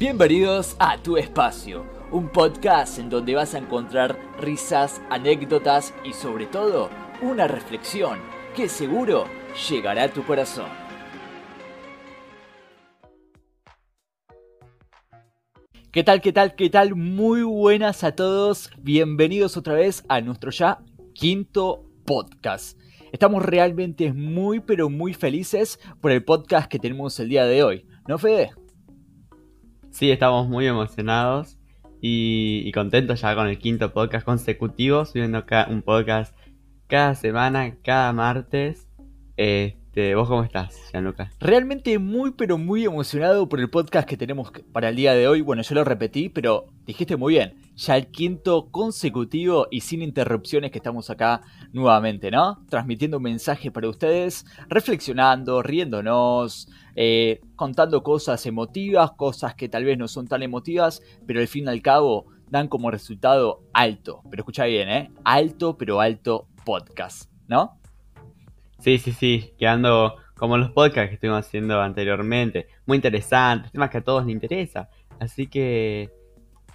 Bienvenidos a Tu Espacio, un podcast en donde vas a encontrar risas, anécdotas y sobre todo una reflexión que seguro llegará a tu corazón. ¿Qué tal, qué tal, qué tal? Muy buenas a todos. Bienvenidos otra vez a nuestro ya quinto podcast. Estamos realmente muy, pero muy felices por el podcast que tenemos el día de hoy. ¿No, Fede? Sí, estamos muy emocionados y, contentos ya con el quinto podcast consecutivo, subiendo un podcast cada semana, cada martes. Este, ¿Vos cómo estás, Gianluca? Realmente muy, pero muy emocionado por el podcast que tenemos para el día de hoy. Bueno, yo lo repetí, pero dijiste muy bien. Ya el quinto consecutivo y sin interrupciones que estamos acá nuevamente, ¿no? Transmitiendo un mensaje para ustedes, reflexionando, riéndonos, eh, contando cosas emotivas, cosas que tal vez no son tan emotivas, pero al fin y al cabo dan como resultado alto. Pero escucha bien, ¿eh? Alto, pero alto podcast, ¿no? Sí, sí, sí, quedando como los podcasts que estuvimos haciendo anteriormente. Muy interesantes, temas que a todos les interesa. Así que,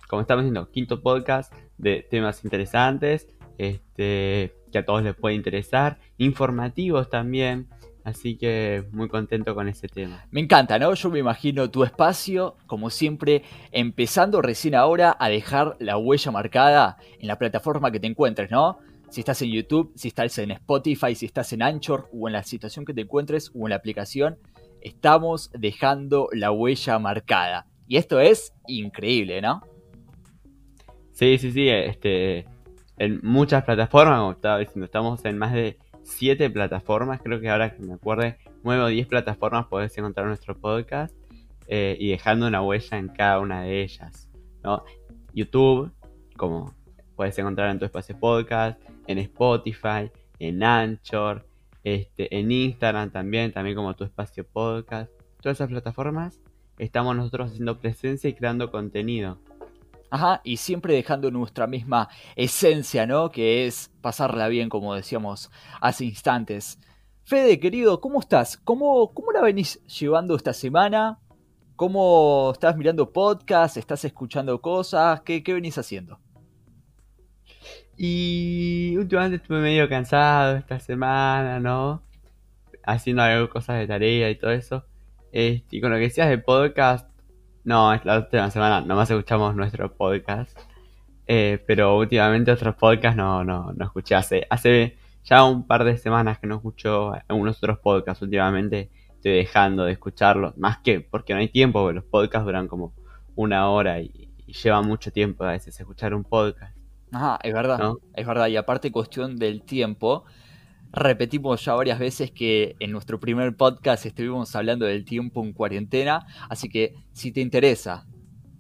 como estamos diciendo, quinto podcast de temas interesantes, este, que a todos les puede interesar, informativos también. Así que muy contento con ese tema. Me encanta, ¿no? Yo me imagino tu espacio, como siempre, empezando recién ahora a dejar la huella marcada en la plataforma que te encuentres, ¿no? Si estás en YouTube, si estás en Spotify, si estás en Anchor o en la situación que te encuentres o en la aplicación, estamos dejando la huella marcada. Y esto es increíble, ¿no? Sí, sí, sí. Este, en muchas plataformas, como estaba diciendo, estamos en más de 7 plataformas. Creo que ahora que me acuerde, 9 o 10 plataformas podés encontrar nuestro podcast eh, y dejando una huella en cada una de ellas. ¿no? YouTube, como puedes encontrar en tu espacio podcast, en Spotify, en Anchor, este, en Instagram también, también como tu espacio podcast. Todas esas plataformas estamos nosotros haciendo presencia y creando contenido. Ajá, y siempre dejando nuestra misma esencia, ¿no? Que es pasarla bien, como decíamos hace instantes. Fede, querido, ¿cómo estás? ¿Cómo, cómo la venís llevando esta semana? ¿Cómo estás mirando podcast? ¿Estás escuchando cosas? ¿Qué, qué venís haciendo? Y últimamente estuve medio cansado esta semana, ¿no? Haciendo algo, cosas de tarea y todo eso. Este, y con lo que decías de podcast, no, es la última semana, nomás escuchamos nuestro podcast. Eh, pero últimamente otros podcasts no, no, no escuché. Hace, hace ya un par de semanas que no escucho algunos otros podcasts. Últimamente estoy dejando de escucharlos. Más que porque no hay tiempo, porque los podcasts duran como una hora y, y lleva mucho tiempo a veces escuchar un podcast. Ajá, es verdad, es verdad. Y aparte cuestión del tiempo, repetimos ya varias veces que en nuestro primer podcast estuvimos hablando del tiempo en cuarentena, así que si te interesa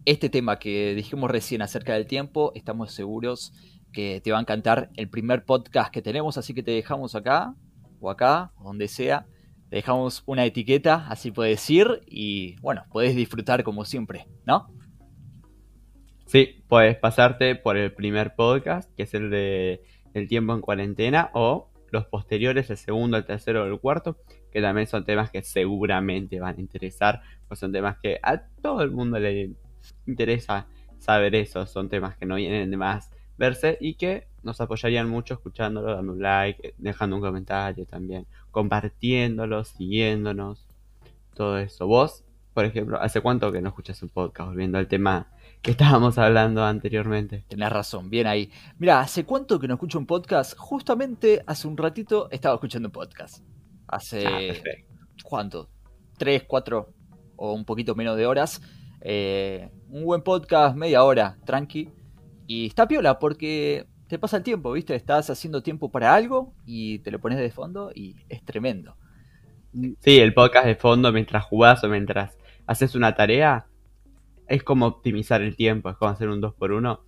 este tema que dijimos recién acerca del tiempo, estamos seguros que te va a encantar el primer podcast que tenemos, así que te dejamos acá o acá, donde sea, te dejamos una etiqueta, así puedes ir y bueno, puedes disfrutar como siempre, ¿no? Sí, puedes pasarte por el primer podcast, que es el de El tiempo en cuarentena, o los posteriores, el segundo, el tercero o el cuarto, que también son temas que seguramente van a interesar, pues son temas que a todo el mundo le interesa saber eso, son temas que no vienen de más verse y que nos apoyarían mucho escuchándolo, dando un like, dejando un comentario también, compartiéndolo, siguiéndonos, todo eso. Vos, por ejemplo, ¿hace cuánto que no escuchas un podcast volviendo al tema que estábamos hablando anteriormente. Tenés razón, bien ahí. Mira, ¿hace cuánto que no escucho un podcast? Justamente hace un ratito estaba escuchando un podcast. Hace. Ah, ¿Cuánto? ¿Tres, cuatro o un poquito menos de horas? Eh, un buen podcast, media hora, tranqui. Y está piola porque te pasa el tiempo, ¿viste? Estás haciendo tiempo para algo y te lo pones de fondo y es tremendo. Sí, el podcast de fondo mientras jugás o mientras haces una tarea es como optimizar el tiempo, es como hacer un 2x1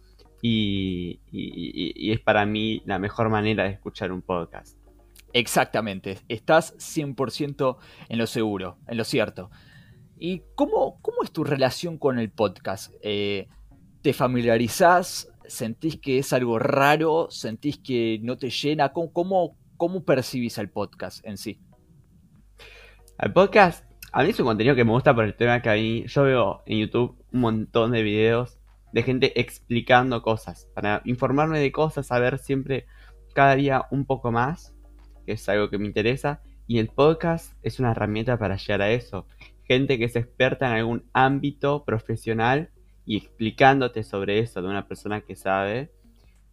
y, y, es para mí la mejor manera de escuchar un podcast. Exactamente, estás 100% en lo seguro, en lo cierto. ¿Y cómo, cómo es tu relación con el podcast? Eh, ¿Te familiarizás? ¿Sentís que es algo raro? ¿Sentís que no te llena? ¿Cómo, cómo, cómo percibís el podcast en sí? El podcast A mí es un contenido que me gusta por el tema que hay. Yo veo en YouTube un montón de videos de gente explicando cosas, para informarme de cosas, saber siempre cada día un poco más, que es algo que me interesa. Y el podcast es una herramienta para llegar a eso. Gente que es experta en algún ámbito profesional y explicándote sobre eso de una persona que sabe.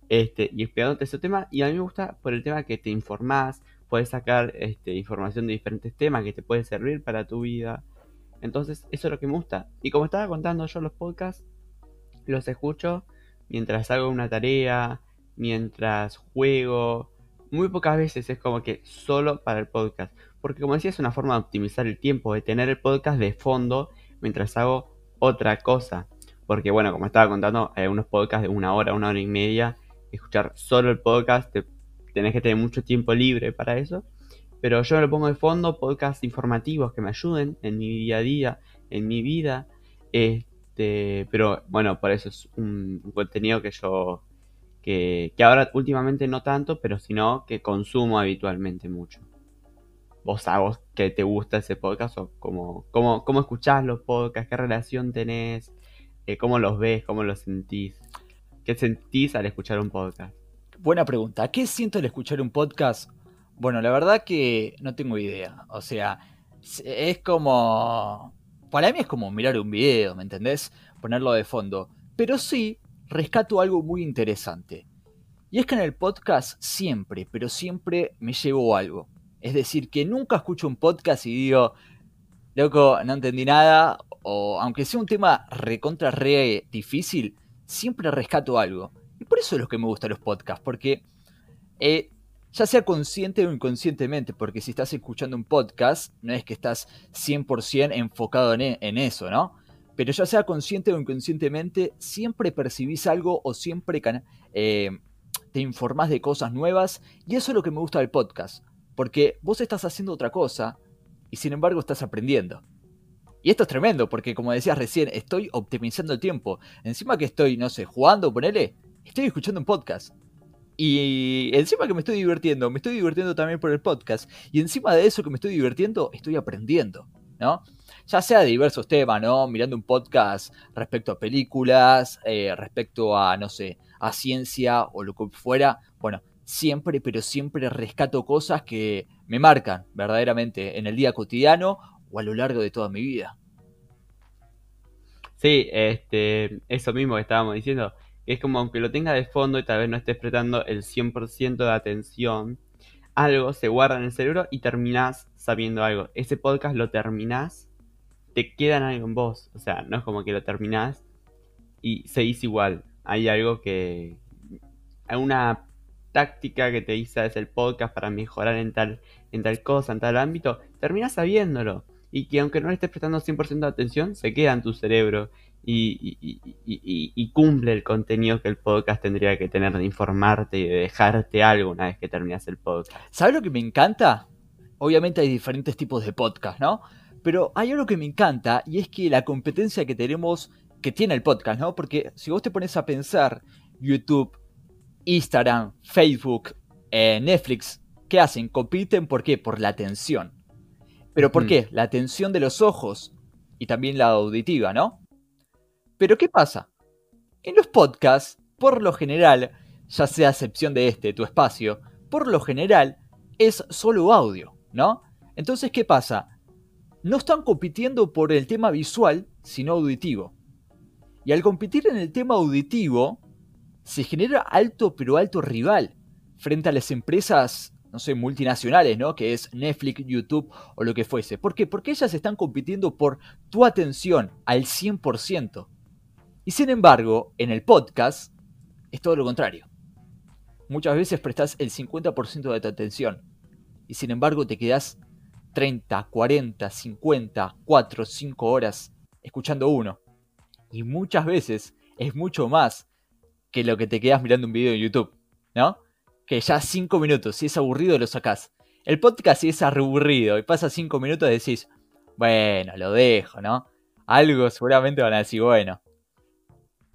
Este, y explicándote ese tema. Y a mí me gusta por el tema que te informás, puedes sacar este, información de diferentes temas que te pueden servir para tu vida. Entonces, eso es lo que me gusta. Y como estaba contando yo los podcasts, los escucho mientras hago una tarea, mientras juego. Muy pocas veces es como que solo para el podcast. Porque como decía, es una forma de optimizar el tiempo, de tener el podcast de fondo mientras hago otra cosa. Porque bueno, como estaba contando, hay unos podcasts de una hora, una hora y media. Escuchar solo el podcast, te, tenés que tener mucho tiempo libre para eso. Pero yo lo pongo de fondo, podcasts informativos que me ayuden en mi día a día, en mi vida. Este, pero bueno, por eso es un, contenido que yo, que, ahora últimamente no tanto, pero sino que consumo habitualmente mucho. ¿Vos a que te gusta ese podcast o cómo, cómo, cómo escuchás los podcasts? ¿Qué relación tenés? Eh, ¿Cómo los ves? ¿Cómo los sentís? ¿Qué sentís al escuchar un podcast? Buena pregunta. ¿Qué siento al escuchar un podcast? Bueno, la verdad que no tengo idea. O sea, es como para mí es como mirar un video, ¿me entendés? Ponerlo de fondo. Pero sí, rescato algo muy interesante. Y es que en el podcast siempre, pero siempre me llevo algo. Es decir, que nunca escucho un podcast y digo, loco, no entendí nada, o aunque sea un tema recontra re difícil, siempre rescato algo. Por eso es lo que me gustan los podcasts, porque eh, ya sea consciente o inconscientemente, porque si estás escuchando un podcast, no es que estás 100% enfocado e, en, eso, ¿no? Pero ya sea consciente o inconscientemente, siempre percibís algo o siempre eh, te informás de cosas nuevas, y eso es lo que me gusta del podcast, porque vos estás haciendo otra cosa y sin embargo estás aprendiendo. Y esto es tremendo, porque como decías recién, estoy optimizando el tiempo. Encima que estoy, no sé, jugando, ponele, estoy escuchando un podcast. Y encima que me estoy divirtiendo, me estoy divirtiendo también por el podcast. Y encima de eso que me estoy divirtiendo, estoy aprendiendo, ¿no? Ya sea de diversos temas, ¿no? Mirando un podcast respecto a películas, eh, respecto a, no sé, a ciencia o lo que fuera. Bueno, siempre, pero siempre rescato cosas que me marcan verdaderamente en el día cotidiano o a lo largo de toda mi vida. Sí, este, eso mismo que estábamos diciendo es como aunque lo tenga de fondo y tal vez no estés prestando el 100% de atención, algo se guarda en el cerebro y terminás sabiendo algo. Ese podcast lo terminás, te queda algo en vos. O sea, no es como que lo terminás y seguís igual. Hay algo que... Una táctica que te dice es el podcast para mejorar en tal, en tal cosa, en tal ámbito, terminás sabiéndolo. Y que aunque no le estés prestando 100% de atención, se queda en tu cerebro y, cumple el contenido que el podcast tendría que tener de informarte y de dejarte algo una vez que terminas el podcast. ¿Sabes lo que me encanta? Obviamente hay diferentes tipos de podcast, ¿no? Pero hay algo que me encanta y es que la competencia que tenemos, que tiene el podcast, ¿no? Porque si vos te pones a pensar, YouTube, Instagram, Facebook, eh, Netflix, ¿qué hacen? Compiten, ¿por qué? Por la atención. ¿Pero por qué? La atención de los ojos y también la auditiva, ¿no? Pero ¿qué pasa? En los podcasts, por lo general, ya sea excepción de este, tu espacio, por lo general es solo audio, ¿no? Entonces, ¿qué pasa? No están compitiendo por el tema visual, sino auditivo. Y al competir en el tema auditivo, se genera alto pero alto rival frente a las empresas, no sé, multinacionales, ¿no? Que es Netflix, YouTube o lo que fuese. ¿Por qué? Porque ellas están compitiendo por tu atención al 100%. Y sin embargo, en el podcast es todo lo contrario. Muchas veces prestas el 50% de tu atención y sin embargo te quedas 30, 40, 50, 4, 5 horas escuchando uno. Y muchas veces es mucho más que lo que te quedas mirando un video en YouTube, ¿no? Que ya 5 minutos, si es aburrido lo sacás. El podcast si es aburrido y pasa 5 minutos decís, bueno, lo dejo, ¿no? Algo seguramente van a decir, bueno,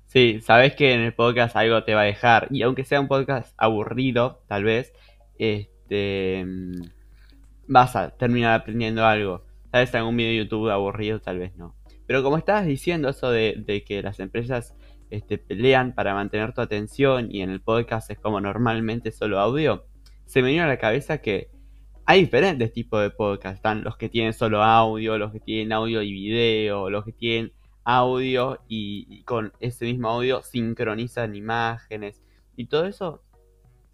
Sí, sabes que en el podcast algo te va a dejar. Y aunque sea un podcast aburrido, tal vez, este vas a terminar aprendiendo algo. Tal vez algún video de YouTube aburrido, tal vez no. Pero como estabas diciendo, eso de, que las empresas este, pelean para mantener tu atención y en el podcast es como normalmente solo audio, se me vino a la cabeza que hay diferentes tipos de podcast. Están los que tienen solo audio, los que tienen audio y video, los que tienen audio y, con ese mismo audio sincronizan imágenes y todo eso.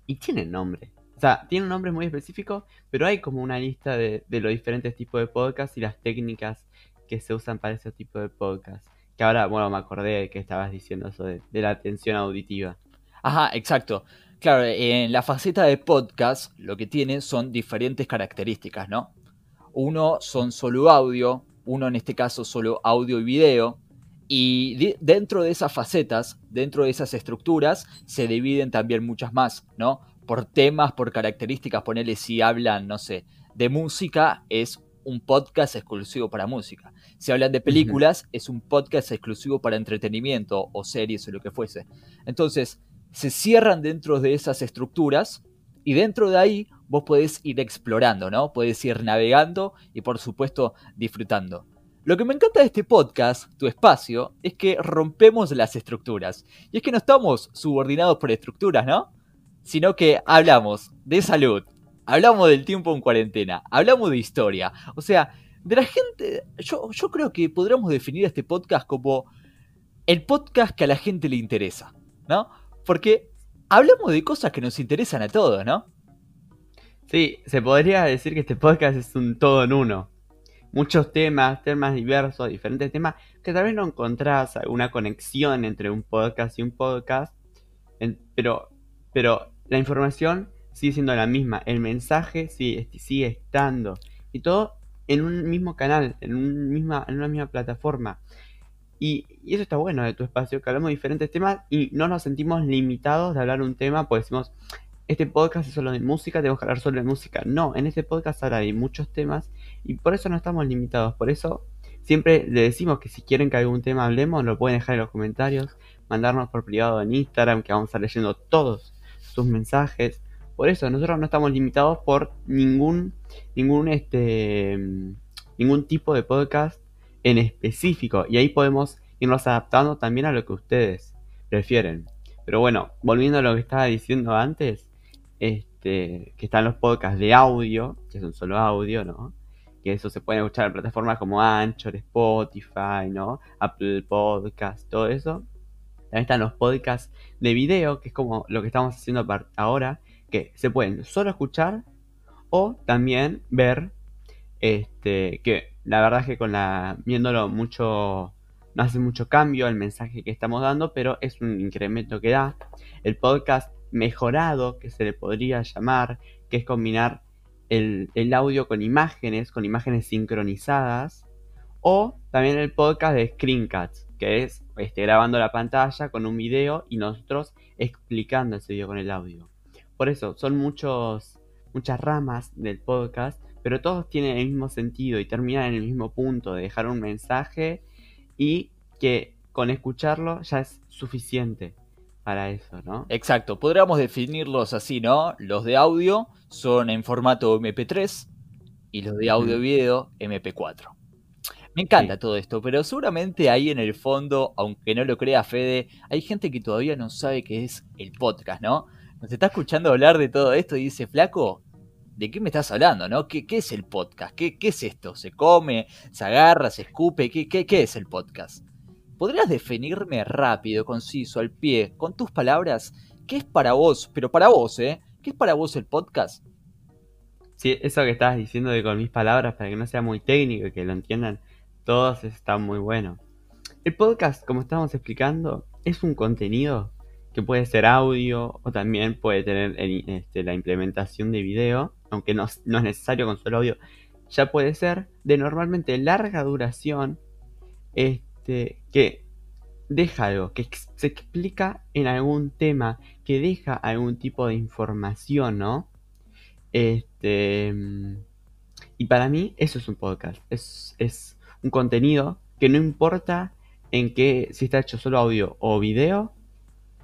Y tienen nombre. O sea, tiene un nombre muy específico, pero hay como una lista de, los diferentes tipos de podcast y las técnicas que se usan para ese tipo de podcast. Que ahora, bueno, me acordé que estabas diciendo eso de, la atención auditiva. Ajá, exacto. Claro, en la faceta de podcast lo que tiene son diferentes características, ¿no? Uno son solo audio, uno en este caso solo audio y video, y dentro de esas facetas, dentro de esas estructuras, se dividen también muchas más, ¿no? Por temas, por características, ponerle si hablan, no sé, de música, es un podcast exclusivo para música. Si hablan de películas, es un podcast exclusivo para entretenimiento o series o lo que fuese. Entonces, se cierran dentro de esas estructuras y dentro de ahí vos podés ir explorando, ¿no? Podés ir navegando y por supuesto disfrutando. Lo que me encanta de este podcast, tu espacio, es que rompemos las estructuras. Y es que no estamos subordinados por estructuras, ¿no? Sino que hablamos de salud, hablamos del tiempo en cuarentena, hablamos de historia. O sea, de la gente, yo, yo creo que podríamos definir este podcast como el podcast que a la gente le interesa, ¿no? Porque hablamos de cosas que nos interesan a todos, ¿no? Sí, se podría decir que este podcast es un todo en uno muchos temas, temas diversos, diferentes temas, que tal vez no encontrás alguna conexión entre un podcast y un podcast, pero, pero la información sigue siendo la misma, el mensaje sigue, sigue estando, y todo en un mismo canal, en, un misma, en una misma plataforma. Y, y, eso está bueno de tu espacio, que hablamos de diferentes temas y no nos sentimos limitados de hablar un tema, pues decimos, este podcast es solo de música, tenemos que hablar solo de música. No, en este podcast hay muchos temas y por eso no estamos limitados. Por eso siempre le decimos que si quieren que algún tema hablemos, lo pueden dejar en los comentarios, mandarnos por privado en Instagram, que vamos a estar leyendo todos sus mensajes. Por eso nosotros no estamos limitados por ningún, ningún, este, ningún tipo de podcast en específico. Y ahí podemos irnos adaptando también a lo que ustedes prefieren. Pero bueno, volviendo a lo que estaba diciendo antes, este, que están los podcasts de audio, que son solo audio, ¿no? Que eso se puede escuchar en plataformas como Anchor, Spotify, ¿no? Apple Podcast, todo eso. También están los podcasts de video, que es como lo que estamos haciendo ahora, que se pueden solo escuchar o también ver, este, que la verdad es que con la, viéndolo mucho, no hace mucho cambio el mensaje que estamos dando, pero es un incremento que da. El podcast mejorado, que se le podría llamar, que es combinar el, audio con imágenes, con imágenes sincronizadas, o también el podcast de Screencats, que es este, grabando la pantalla con un video y nosotros explicando ese video con el audio. Por eso, son muchos, muchas ramas del podcast, pero todos tienen el mismo sentido y terminan en el mismo punto de dejar un mensaje y que con escucharlo ya es suficiente para eso, ¿no? Exacto, podríamos definirlos así, ¿no? Los de audio son en formato MP3 y los de audio video MP4. Me encanta todo esto, pero seguramente ahí en el fondo, aunque no lo crea Fede, hay gente que todavía no sabe qué es el podcast, ¿no? Nos está escuchando hablar de todo esto y dice, flaco, ¿de qué me estás hablando, no? ¿Qué, qué es el podcast? ¿Qué, ¿Qué, es esto? ¿Se come? ¿Se agarra? ¿Se escupe? ¿Qué, qué, qué es el podcast? ¿Podrías definirme rápido, conciso, al pie, con tus palabras, qué es para vos, pero para vos, ¿eh? ¿Qué es para vos el podcast? Sí, eso que estabas diciendo de con mis palabras, para que no sea muy técnico y que lo entiendan todos, está muy bueno. El podcast, como estamos explicando, es un contenido que puede ser audio o también puede tener este, la implementación de video, aunque no, no es necesario con solo audio, ya puede ser de normalmente larga duración. Este, que deja algo, que se explica en algún tema, que deja algún tipo de información, ¿no? Este, y para mí eso es un podcast, es, es un contenido que no importa en qué, si está hecho solo audio o video,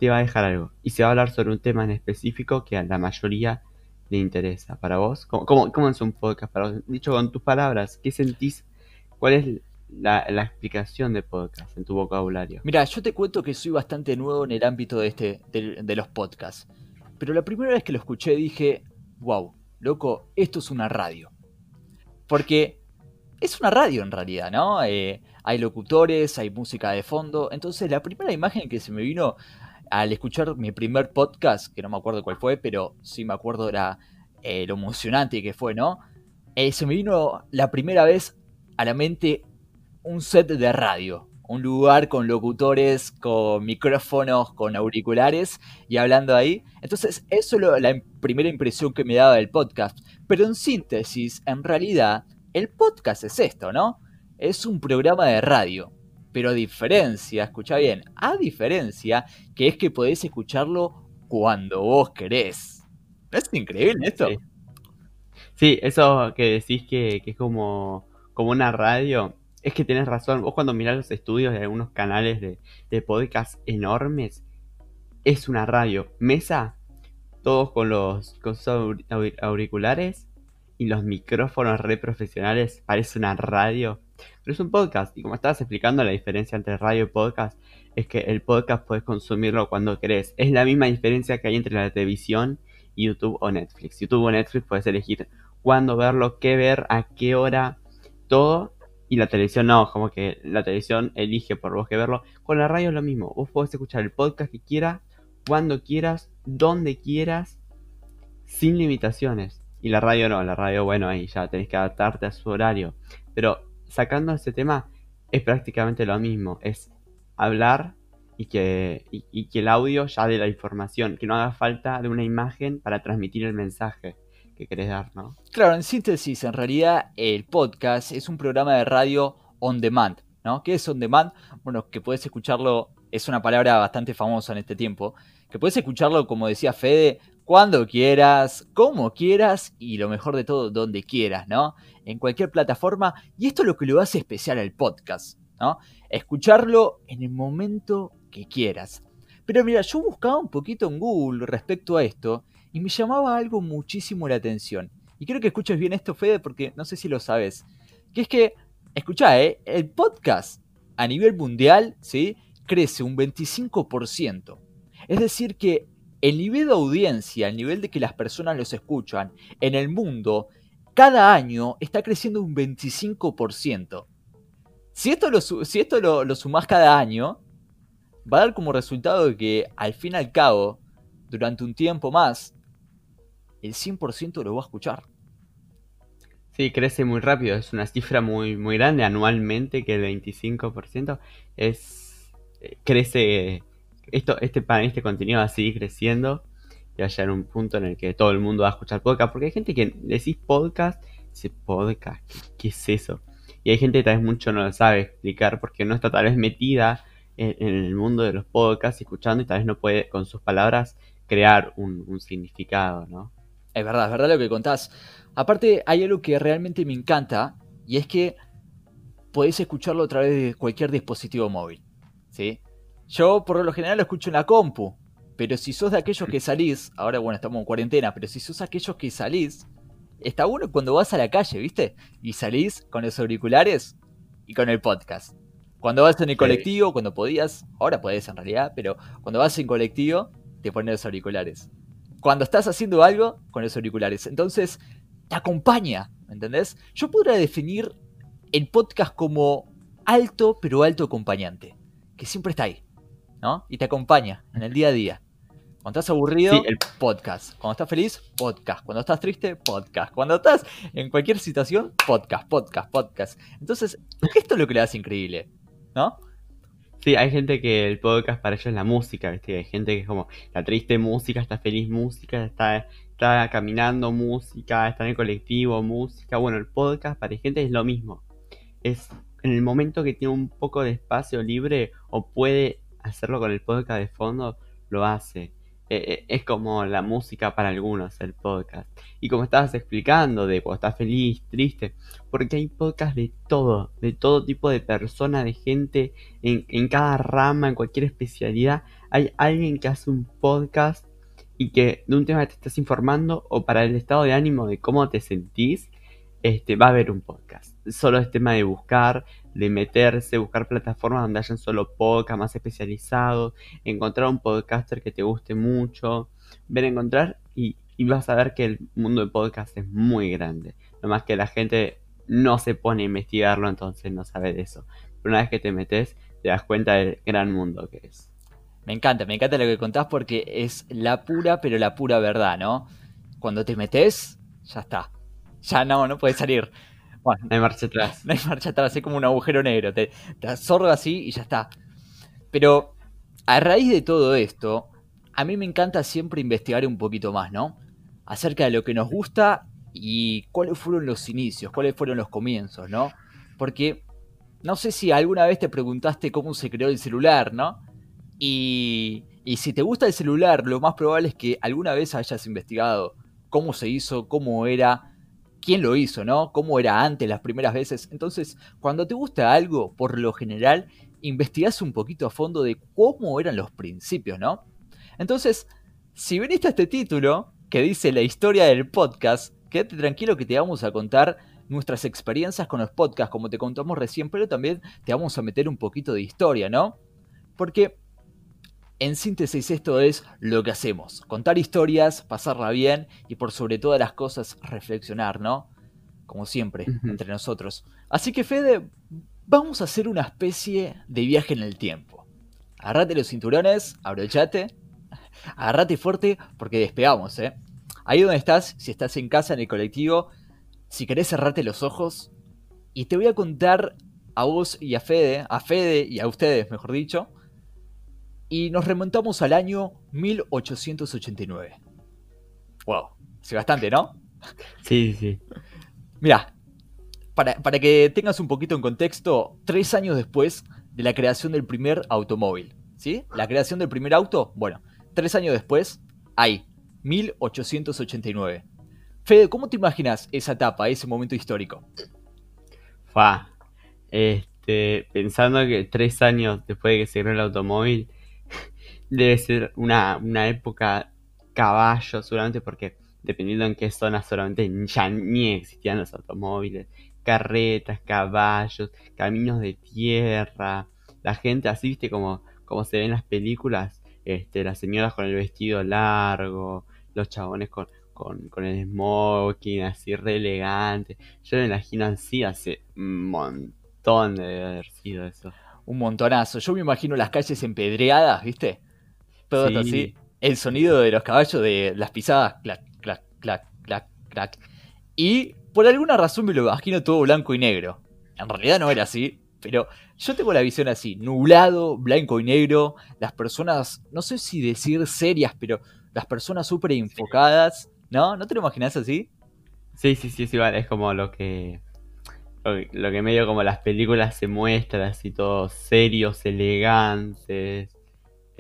te va a dejar algo. Y se va a hablar sobre un tema en específico que a la mayoría le interesa. ¿Para vos? ¿Cómo, cómo, es un podcast para vos? Dicho con tus palabras, ¿qué sentís? ¿Cuál es la, explicación de podcast en tu vocabulario? Mira, yo te cuento que soy bastante nuevo en el ámbito de, este, de los podcasts. Pero la primera vez que lo escuché dije, wow, loco, esto es una radio. Porque es una radio en realidad, ¿no? Eh, hay locutores, hay música de fondo. Entonces la primera imagen que se me vino al escuchar mi primer podcast, que no me acuerdo cuál fue, pero sí me acuerdo era eh, lo emocionante que fue, ¿no? Eh, se me vino la primera vez a la mente un set de radio. Un lugar con locutores, con micrófonos, con auriculares y hablando ahí. Entonces, eso es la primera impresión que me daba del podcast. Pero en síntesis, en realidad, el podcast es esto, ¿no? Es un programa de radio. Pero a diferencia, escucha bien, a diferencia que es que podés escucharlo cuando vos querés. es increíble esto? Sí, eso que decís que, es como, como una radio, es que tenés razón. Vos cuando mirás los estudios de algunos canales de, de podcast enormes, es una radio. Mesa, todos con los con sus auriculares y los micrófonos re profesionales, parece una radio. Pero es un podcast. Y como estabas explicando, la diferencia entre radio y podcast es que el podcast puedes consumirlo cuando querés. Es la misma diferencia que hay entre la televisión YouTube o Netflix. YouTube o Netflix puedes elegir cuándo verlo, qué ver, a qué hora, todo. Y la televisión no, como que la televisión elige por vos que verlo. Con la radio es lo mismo. Vos podés escuchar el podcast que quieras, cuando quieras, donde quieras, sin limitaciones. Y la radio no, la radio, bueno, ahí ya tenés que adaptarte a su horario. Pero sacando ese tema, es prácticamente lo mismo. Es hablar y que, y, que el audio ya dé la información, que no haga falta de una imagen para transmitir el mensaje que querés dar, ¿no? Claro, en síntesis, en realidad el podcast es un programa de radio on demand, ¿no? ¿Qué es on demand? Bueno, que puedes escucharlo, es una palabra bastante famosa en este tiempo, que puedes escucharlo, como decía Fede, cuando quieras, como quieras y lo mejor de todo, donde quieras, ¿no? En cualquier plataforma. Y esto es lo que lo hace especial al podcast, ¿no? Escucharlo en el momento que quieras. Pero mira, yo buscaba un poquito en Google respecto a esto y me llamaba algo muchísimo la atención. Y quiero que escuches bien esto, Fede, porque no sé si lo sabes. Que es que, escucha, ¿eh? el podcast a nivel mundial, ¿sí? Crece un 25%. Es decir, que el nivel de audiencia, el nivel de que las personas los escuchan en el mundo, cada año está creciendo un 25%. Si esto lo, si esto lo, sumás cada año, va a dar como resultado que al fin y al cabo, durante un tiempo más, el 100% lo va a escuchar. Sí, crece muy rápido, es una cifra muy, muy grande anualmente que el 25% es, eh, crece esto, este, este contenido va a seguir creciendo y va a llegar a un punto en el que todo el mundo va a escuchar podcast. Porque hay gente que decís podcast, dice podcast, ¿qué, es eso? Y hay gente que tal vez mucho no lo sabe explicar porque no está tal vez metida en, el mundo de los podcasts escuchando y tal vez no puede con sus palabras crear un, un significado, ¿no? Es verdad, es verdad lo que contás. Aparte, hay algo que realmente me encanta y es que podéis escucharlo a través de cualquier dispositivo móvil. ¿sí? Yo por lo general lo escucho en la compu. Pero si sos de aquellos que salís, ahora bueno, estamos en cuarentena, pero si sos aquellos que salís, está bueno cuando vas a la calle, ¿viste? Y salís con los auriculares y con el podcast. Cuando vas en el colectivo, cuando podías, ahora podés en realidad, pero cuando vas en colectivo, te pones los auriculares. Cuando estás haciendo algo, con los auriculares. Entonces, te acompaña, ¿me entendés? Yo podría definir el podcast como alto, pero alto acompañante, que siempre está ahí. ¿No? Y te acompaña en el día a día. Cuando estás aburrido, el... podcast. Cuando estás feliz, podcast. Cuando estás triste, podcast. Cuando estás en cualquier situación, podcast, podcast, podcast. Entonces, esto es lo que le hace increíble, ¿no? Sí, hay gente que el podcast para ellos es la música, ¿viste? Hay gente que es como la triste música, está feliz música, está, está caminando música, está en el colectivo música. Bueno, el podcast para gente es lo mismo. Es en el momento que tiene un poco de espacio libre o puede hacerlo con el podcast de fondo, lo hace. Eh, eh, es como la música para algunos, el podcast. Y como estabas explicando, de cuando estás feliz, triste, porque hay podcast de todo, de todo tipo de persona, de gente, en, en cada rama, en cualquier especialidad. Hay alguien que hace un podcast y que de un tema que te estás informando o para el estado de ánimo de cómo te sentís, este, va a haber un podcast. Solo es tema de buscar, de meterse, buscar plataformas donde hayan solo podcast más especializados, encontrar un podcaster que te guste mucho, ver, encontrar y, vas a ver que el mundo de podcast es muy grande. Lo más que la gente no se pone a investigarlo, entonces no sabe de eso. Pero una vez que te metes, te das cuenta del gran mundo que es. Me encanta, me encanta lo que contás porque es la pura, pero la pura verdad, ¿no? Cuando te metes, ya está. Ya no, no puedes salir. Bueno, no hay marcha atrás. No hay marcha atrás, es como un agujero negro. Te, te absorbe así y ya está. Pero a raíz de todo esto, a mí me encanta siempre investigar un poquito más, ¿no? Acerca de lo que nos gusta y cuáles fueron los inicios, cuáles fueron los comienzos, ¿no? Porque no sé si alguna vez te preguntaste cómo se creó el celular, ¿no? Y, y si te gusta el celular, lo más probable es que alguna vez hayas investigado cómo se hizo, cómo era, quién lo hizo, ¿no? Cómo era antes, las primeras veces. Entonces, cuando te gusta algo, por lo general, investigás un poquito a fondo de cómo eran los principios, ¿no? Entonces, si veniste a este título, que dice la historia del podcast, quédate tranquilo que te vamos a contar nuestras experiencias con los podcasts, como te contamos recién, pero también te vamos a meter un poquito de historia, ¿no? Porque en síntesis esto es lo que hacemos, contar historias, pasarla bien y por sobre todas las cosas reflexionar, ¿no? Como siempre, entre nosotros. Así que Fede, vamos a hacer una especie de viaje en el tiempo. Agarrate los cinturones, abrochate, agarrate fuerte porque despegamos, ¿eh? Ahí donde estás, si estás en casa, en el colectivo, si querés cerrarte los ojos, y te voy a contar a vos y a Fede, a Fede y a ustedes, mejor dicho, y nos remontamos al año 1889. Wow, hace bastante, ¿no? Sí, sí. Mira, para, para, que tengas un poquito en contexto, tres años después de la creación del primer automóvil, ¿sí? La creación del primer auto, bueno, tres años después, ahí, 1889. Fede, ¿cómo te imaginas esa etapa, ese momento histórico? Fa, este, pensando que tres años después de que se creó el automóvil, debe ser una, una época caballo, seguramente porque dependiendo en qué zona solamente ya ni existían los automóviles, carretas, caballos, caminos de tierra, la gente así, viste, como, como se ve las películas, este, las señoras con el vestido largo, los chabones con, con, con el smoking, así re elegante. Yo me imagino así hace un montón de haber sido eso. Un montonazo. Yo me imagino las calles empedreadas, ¿viste? Todo sí. así. El sonido de los caballos, de las pisadas, clac, clac, clac, clac, clac. Y por alguna razón me lo imagino todo blanco y negro. En realidad no era así, pero yo tengo la visión así, nublado, blanco y negro, las personas, no sé si decir serias, pero las personas súper enfocadas, ¿no? ¿No te lo imaginas así? Sí, sí, sí, sí, vale, es como lo que, lo, lo que medio como las películas se muestran, así todos serios, elegantes,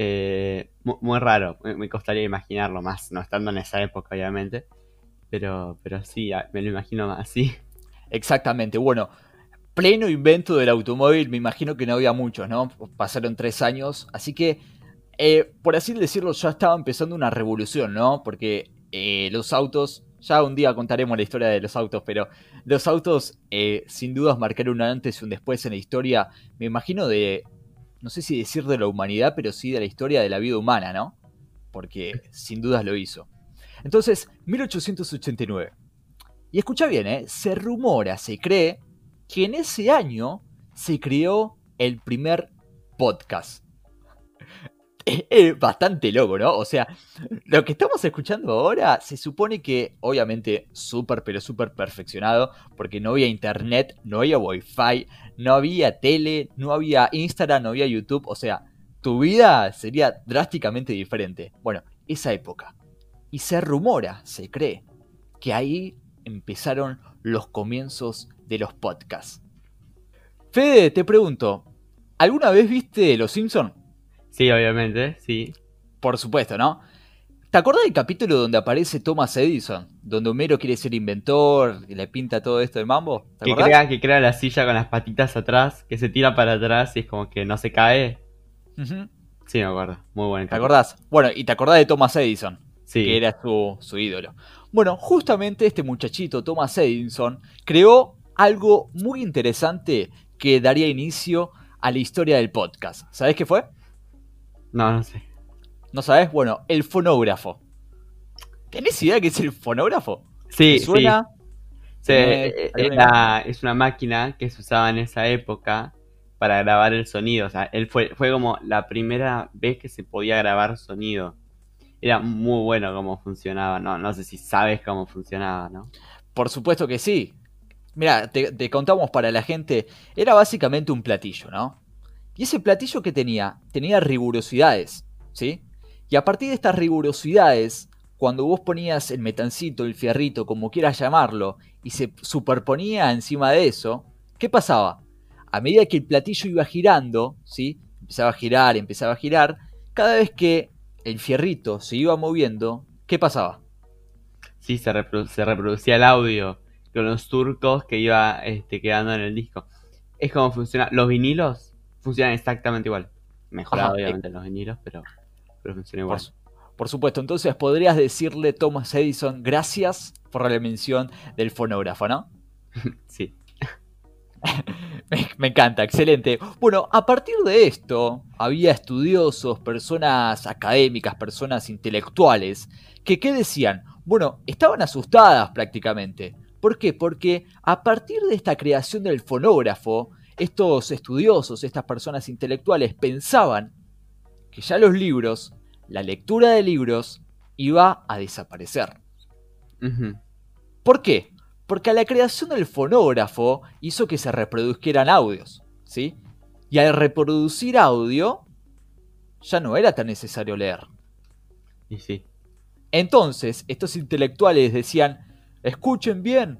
eh, muy, raro, me, costaría imaginarlo más, no estando en esa época obviamente, pero, pero sí, me lo imagino así. Exactamente, bueno, pleno invento del automóvil, me imagino que no había muchos, ¿no? Pasaron tres años, así que, eh, por así decirlo, ya estaba empezando una revolución, ¿no? Porque eh, los autos, ya un día contaremos la historia de los autos, pero los autos sin dudas marcaron un antes y un después en la historia, me imagino de, no sé si decir de la humanidad, pero sí de la historia de la vida humana, ¿no? Porque sin dudas lo hizo. Entonces, 1889. Y escucha bien, ¿eh? Se rumora, se cree que en ese año se creó el primer podcast. Es bastante loco, ¿no? O sea, lo que estamos escuchando ahora se supone que, obviamente, súper, pero súper perfeccionado, porque no había internet, no había wifi, no había tele, no había Instagram, no había YouTube, o sea, tu vida sería drásticamente diferente. Bueno, esa época. Y se rumora, se cree, que ahí empezaron los comienzos de los podcasts. Fede, te pregunto, ¿alguna vez viste Los Simpson? Sí, obviamente, sí. Por supuesto, ¿no? ¿Te acordás del capítulo donde aparece Thomas Edison? Donde Homero quiere ser inventor y le pinta todo esto de mambo. que, crea, que crea la silla con las patitas atrás, que se tira para atrás y es como que no se cae. Uh -huh. Sí, me acuerdo. Muy bueno. ¿Te acordás? Bueno, ¿y te acordás de Thomas Edison? que era su, su ídolo. Bueno, justamente este muchachito, Thomas Edison, creó algo muy interesante que daría inicio a la historia del podcast. ¿Sabes qué fue? No, no sé. ¿No sabes? Bueno, el fonógrafo. ¿Tenés idea de qué es el fonógrafo? Sí, suena? Sí. Eh, es una máquina que se usaba en esa época para grabar el sonido. O sea, él fue, fue como la primera vez que se podía grabar sonido. Era muy bueno cómo funcionaba. No, no sé si sabes cómo funcionaba, ¿no? Por supuesto que sí. Mira, te, contamos para la gente, era básicamente un platillo, ¿no? Y ese platillo que tenía, tenía rigurosidades, ¿sí? Y a partir de estas rigurosidades, cuando vos ponías el metancito, el fierrito, como quieras llamarlo, y se superponía encima de eso, ¿qué pasaba? A medida que el platillo iba girando, ¿sí? Empezaba a girar, empezaba a girar, cada vez que el fierrito se iba moviendo, ¿qué pasaba? Sí, se, se reproducía el audio con los turcos que iba este, quedando en el disco. Es como funciona. Los vinilos funcionan exactamente igual. Mejorado, obviamente, los vinilos, pero, pero funciona igual. Por, supuesto, entonces podrías decirle Thomas Edison gracias por la mención del fonógrafo, ¿no? sí. me, encanta, excelente. Bueno, a partir de esto, había estudiosos, personas académicas, personas intelectuales, que ¿qué decían? Bueno, estaban asustadas prácticamente. ¿Por qué? Porque a partir de esta creación del fonógrafo, estos estudiosos, estas personas intelectuales pensaban que ya los libros, la lectura de libros, iba a desaparecer. ¿Por qué? Porque a la creación del fonógrafo hizo que se reprodujeran audios, ¿sí? Y al reproducir audio, ya no era tan necesario leer. Y sí. Entonces, estos intelectuales decían, Escuchen bien,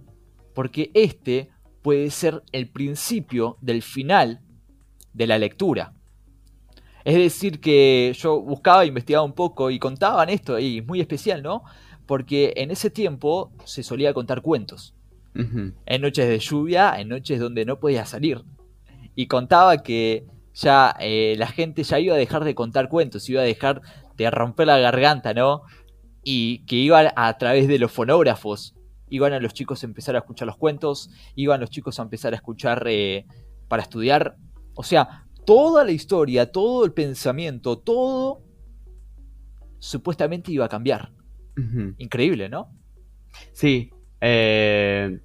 porque este puede ser el principio del final de la lectura. Es decir, que yo buscaba, investigaba un poco y contaban esto, y es muy especial, ¿no? Porque en ese tiempo se solía contar cuentos. En noches de lluvia, en noches donde no podía salir. Y contaba que ya eh, la gente ya iba a dejar de contar cuentos, iba a dejar de romper la garganta, ¿no? Y que iba a través de los fonógrafos iban a los chicos a empezar a escuchar los cuentos, iban los chicos a empezar a escuchar eh, para estudiar. O sea, toda la historia, todo el pensamiento, todo supuestamente iba a cambiar. Increíble, ¿no? Sí. Eh,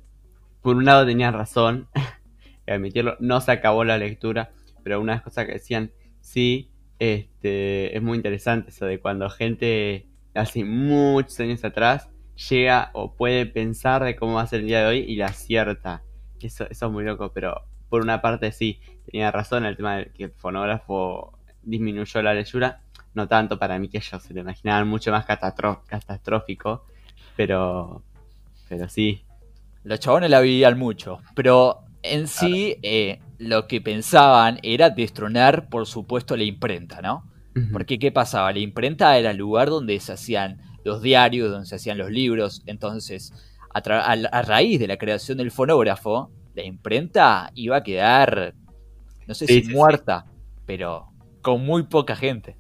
por un lado tenían razón, admitirlo, no se acabó la lectura, pero una de las cosas que decían, sí, este, es muy interesante eso de cuando gente hace muchos años atrás llega o puede pensar de cómo va a ser el día de hoy y la acierta. Eso, eso es muy loco, pero por una parte sí, tenía razón el tema de que el fonógrafo disminuyó la lectura. No tanto para mí que ellos se lo imaginaban mucho más catastrófico, pero, pero sí. Los chabones la vivían mucho, pero en sí eh, lo que pensaban era destronar, por supuesto, la imprenta, ¿no? Porque ¿qué pasaba? La imprenta era el lugar donde se hacían los diarios, donde se hacían los libros. Entonces, a, raíz de la creación del fonógrafo, la imprenta iba a quedar, no sé si muerta, pero con muy poca gente.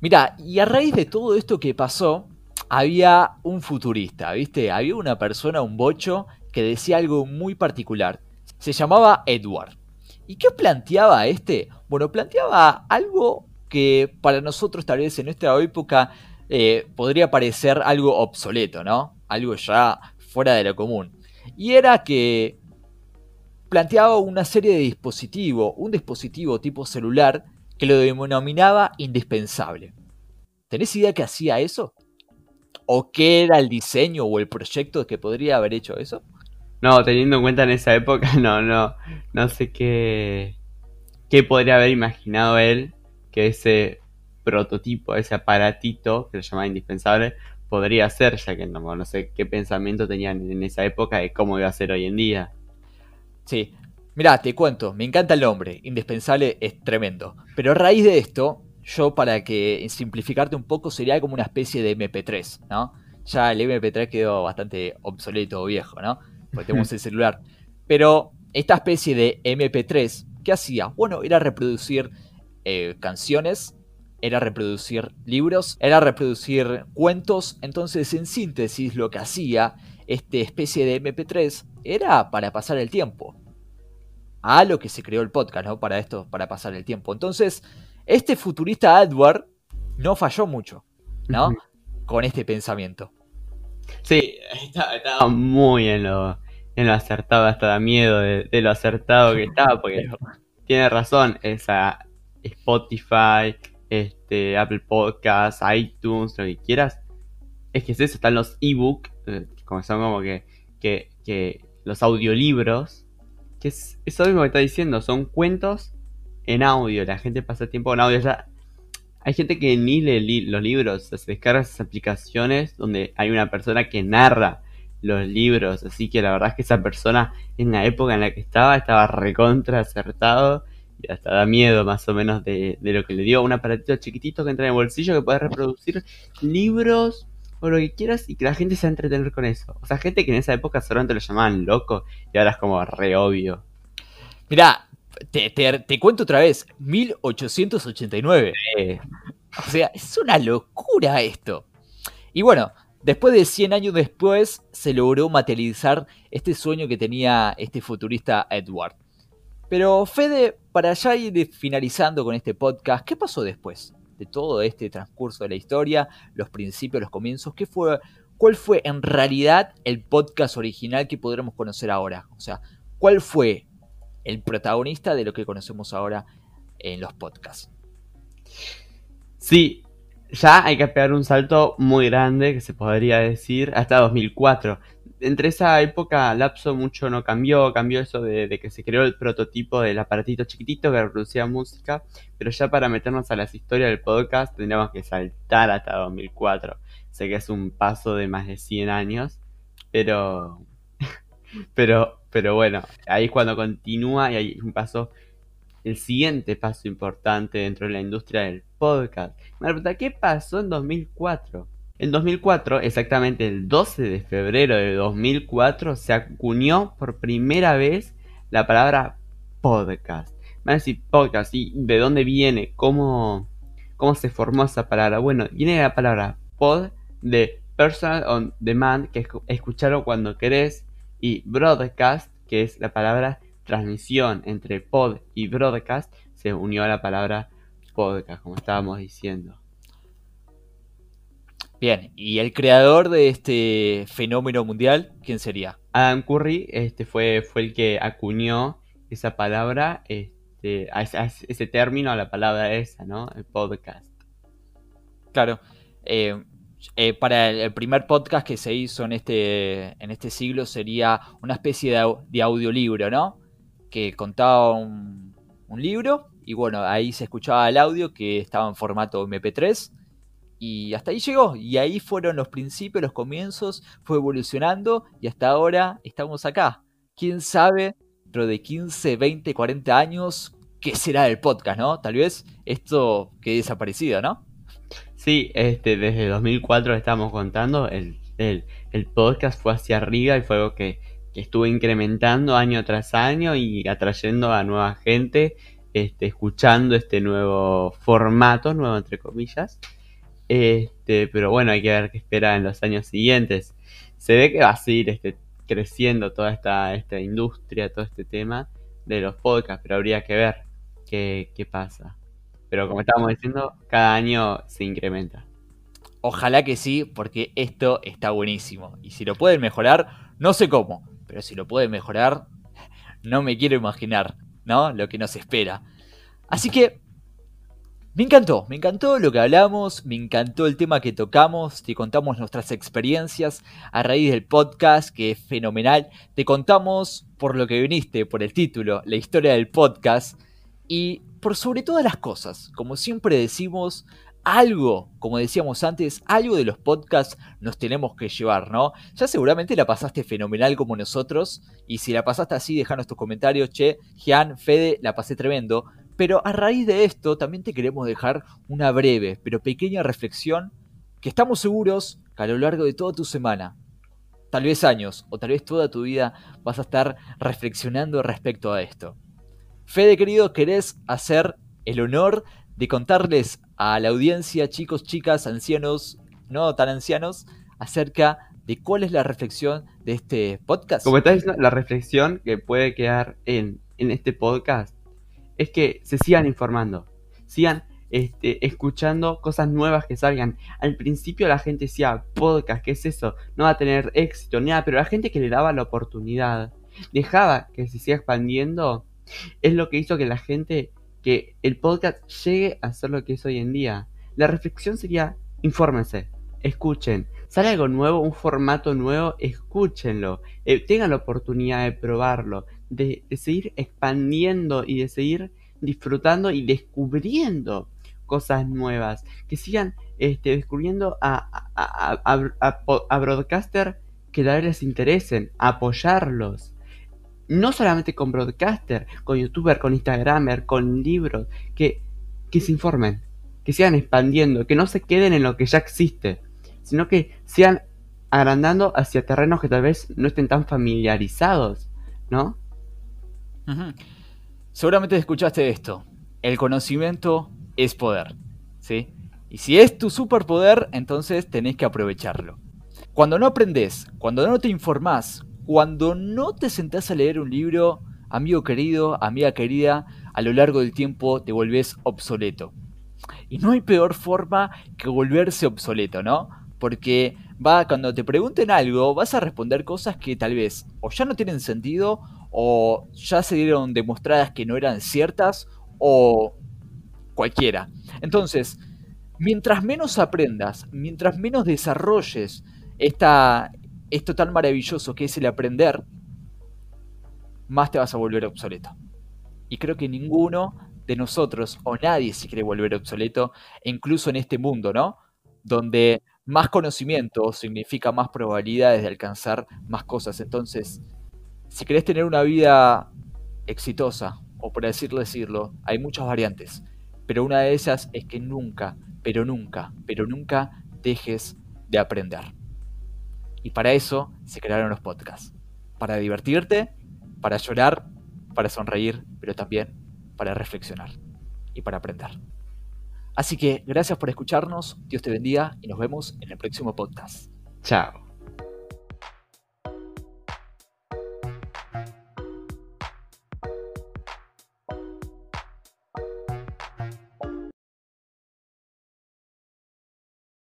Mira, y a raíz de todo esto que pasó, había un futurista, ¿viste? Había una persona, un bocho, que decía algo muy particular. Se llamaba Edward. ¿Y qué planteaba este? Bueno, planteaba algo que para nosotros tal vez en nuestra época eh, podría parecer algo obsoleto, ¿no? Algo ya fuera de lo común. Y era que planteaba una serie de dispositivos, un dispositivo tipo celular que lo denominaba indispensable. ¿Tenés idea que hacía eso? ¿O qué era el diseño o el proyecto que podría haber hecho eso? No, teniendo en cuenta en esa época, no, no, no sé qué, qué podría haber imaginado él que ese prototipo, ese aparatito que se llamaba indispensable, podría ser, ya que no, no sé qué pensamiento tenían en esa época de cómo iba a ser hoy en día. Sí, mira, te cuento, me encanta el nombre, indispensable es tremendo. Pero a raíz de esto, yo para que simplificarte un poco sería como una especie de MP3, ¿no? Ya el MP3 quedó bastante obsoleto o viejo, ¿no? Porque tenemos el celular. Pero esta especie de MP3, ¿qué hacía? Bueno, era reproducir eh, canciones era reproducir libros, era reproducir cuentos, entonces en síntesis lo que hacía esta especie de MP3 era para pasar el tiempo. A lo que se creó el podcast, ¿no? Para esto, para pasar el tiempo. Entonces, este futurista Edward no falló mucho, ¿no? Con este pensamiento. Sí, estaba, muy en lo, en lo acertado, hasta da miedo de, lo acertado que estaba, porque tiene razón, esa Spotify, este, Apple Podcasts, iTunes, lo que quieras. Es que es eso, están los ebooks, eh, como son como que, que, los audiolibros, que es eso mismo que está diciendo, son cuentos en audio, la gente pasa tiempo en audio. Ya hay gente que ni lee los libros, se descarga esas aplicaciones donde hay una persona que narra los libros, así que la verdad es que esa persona en la época en la que estaba estaba recontra acertado y hasta da miedo más o menos de, lo que le dio un aparatito chiquitito que entra en el bolsillo que puede reproducir libros o lo que quieras y que la gente se va a entretener con eso. O sea, gente que en esa época solamente lo llamaban loco y ahora es como re obvio. Mira, te, cuento otra vez, 1889. O sea, es una locura esto. Y bueno, después de 100 años después se logró materializar este sueño que tenía este futurista Edward. Pero Fede, para ya ir finalizando con este podcast, ¿qué pasó después de todo este transcurso de la historia, los principios, los comienzos? ¿Qué fue, ¿Cuál fue en realidad el podcast original que podremos conocer ahora? O sea, ¿cuál fue el protagonista de lo que conocemos ahora en los podcasts. Sí, ya hay que pegar un salto muy grande, que se podría decir, hasta 2004. Entre esa época, lapso mucho no cambió, cambió eso de, que se creó el prototipo del aparatito chiquitito que reproducía música, pero ya para meternos a las historias del podcast tendríamos que saltar hasta 2004. Sé que es un paso de más de 100 años, pero... pero pero bueno, ahí es cuando continúa y hay un paso, el siguiente paso importante dentro de la industria del podcast. Pregunta, ¿qué pasó en 2004? En 2004, exactamente el 12 de febrero de 2004, se acuñó por primera vez la palabra podcast. Van a decir podcast, ¿y de dónde viene? ¿Cómo, cómo se formó esa palabra? Bueno, viene la palabra pod de personal on demand, que es escucharlo cuando querés, y broadcast, que es la palabra transmisión entre pod y broadcast, se unió a la palabra podcast, como estábamos diciendo. Bien, ¿y el creador de este fenómeno mundial, quién sería? Adam Curry este fue, fue el que acuñó esa palabra, este, a ese, término, a la palabra esa, ¿no? El podcast. Claro. Eh, eh, para el, primer podcast que se hizo en este, en este siglo sería una especie de, audiolibro, ¿no? Que contaba un, libro y bueno, ahí se escuchaba el audio que estaba en formato MP3 y hasta ahí llegó. Y ahí fueron los principios, los comienzos, fue evolucionando y hasta ahora estamos acá. ¿Quién sabe dentro de 15, 20, 40 años qué será el podcast, ¿no? Tal vez esto quede desaparecido, ¿no? Sí, este, desde 2004 estamos contando, el, podcast fue hacia arriba y fue algo que, estuvo incrementando año tras año y atrayendo a nueva gente, este, escuchando este nuevo formato, nuevo entre comillas. Este, pero bueno, hay que ver qué espera en los años siguientes. Se ve que va a seguir este, creciendo toda esta, esta industria, todo este tema de los podcasts, pero habría que ver qué, qué pasa. Pero como estábamos diciendo, cada año se incrementa. Ojalá que sí, porque esto está buenísimo. Y si lo pueden mejorar, no sé cómo, pero si lo pueden mejorar, no me quiero imaginar, ¿no? Lo que nos espera. Así que me encantó, me encantó lo que hablamos, me encantó el tema que tocamos, te contamos nuestras experiencias a raíz del podcast, que es fenomenal. Te contamos por lo que viniste, por el título, la historia del podcast. Y por sobre todas las cosas, como siempre decimos, algo, como decíamos antes, algo de los podcasts nos tenemos que llevar, ¿no? Ya seguramente la pasaste fenomenal como nosotros, y si la pasaste así, dejanos tus comentarios, che, Gian, Fede, la pasé tremendo. Pero a raíz de esto, también te queremos dejar una breve, pero pequeña reflexión, que estamos seguros que a lo largo de toda tu semana, tal vez años, o tal vez toda tu vida, vas a estar reflexionando respecto a esto. Fede querido, ¿querés hacer el honor de contarles a la audiencia, chicos, chicas, ancianos, no tan ancianos, acerca de cuál es la reflexión de este podcast. Como diciendo, la reflexión que puede quedar en, en este podcast es que se sigan informando, sigan este, escuchando cosas nuevas que salgan. Al principio la gente decía, podcast, ¿qué es eso? No va a tener éxito, nada, pero la gente que le daba la oportunidad, dejaba que se siga expandiendo, es lo que hizo que la gente, que el podcast llegue a ser lo que es hoy en día. La reflexión sería, infórmense, escuchen. Sale algo nuevo, un formato nuevo, escúchenlo. Eh, tengan la oportunidad de probarlo, de, de seguir expandiendo y de seguir disfrutando y descubriendo cosas nuevas, que sigan este, descubriendo a, a, a, a, broadcaster que tal vez les interesen, apoyarlos. No solamente con broadcaster, con youtuber, con instagramer, con libros, que, que se informen, que sigan expandiendo, que no se queden en lo que ya existe, sino que sigan agrandando hacia terrenos que tal vez no estén tan familiarizados, ¿no? Seguramente escuchaste esto. El conocimiento es poder, ¿sí? Y si es tu superpoder, entonces tenés que aprovecharlo. Cuando no aprendes, cuando no te informás, cuando no te sentás a leer un libro, amigo querido, amiga querida, a lo largo del tiempo te volvés obsoleto. Y no hay peor forma que volverse obsoleto, ¿no? Porque va, cuando te pregunten algo, vas a responder cosas que tal vez o ya no tienen sentido, o ya se dieron demostradas que no eran ciertas, o cualquiera. Entonces, mientras menos aprendas, mientras menos desarrolles esto tan maravilloso que es el aprender, más te vas a volver obsoleto. Y creo que ninguno de nosotros o nadie se quiere volver obsoleto, incluso en este mundo, ¿no? Donde más conocimiento significa más probabilidades de alcanzar más cosas. Entonces, si querés tener una vida exitosa, o por decirlo decirlo, hay muchas variantes. Pero una de esas es que nunca, pero nunca, pero nunca dejes de aprender. Y para eso se crearon los podcasts. Para divertirte, para llorar, para sonreír, pero también para reflexionar y para aprender. Así que gracias por escucharnos, Dios te bendiga y nos vemos en el próximo podcast. Chao.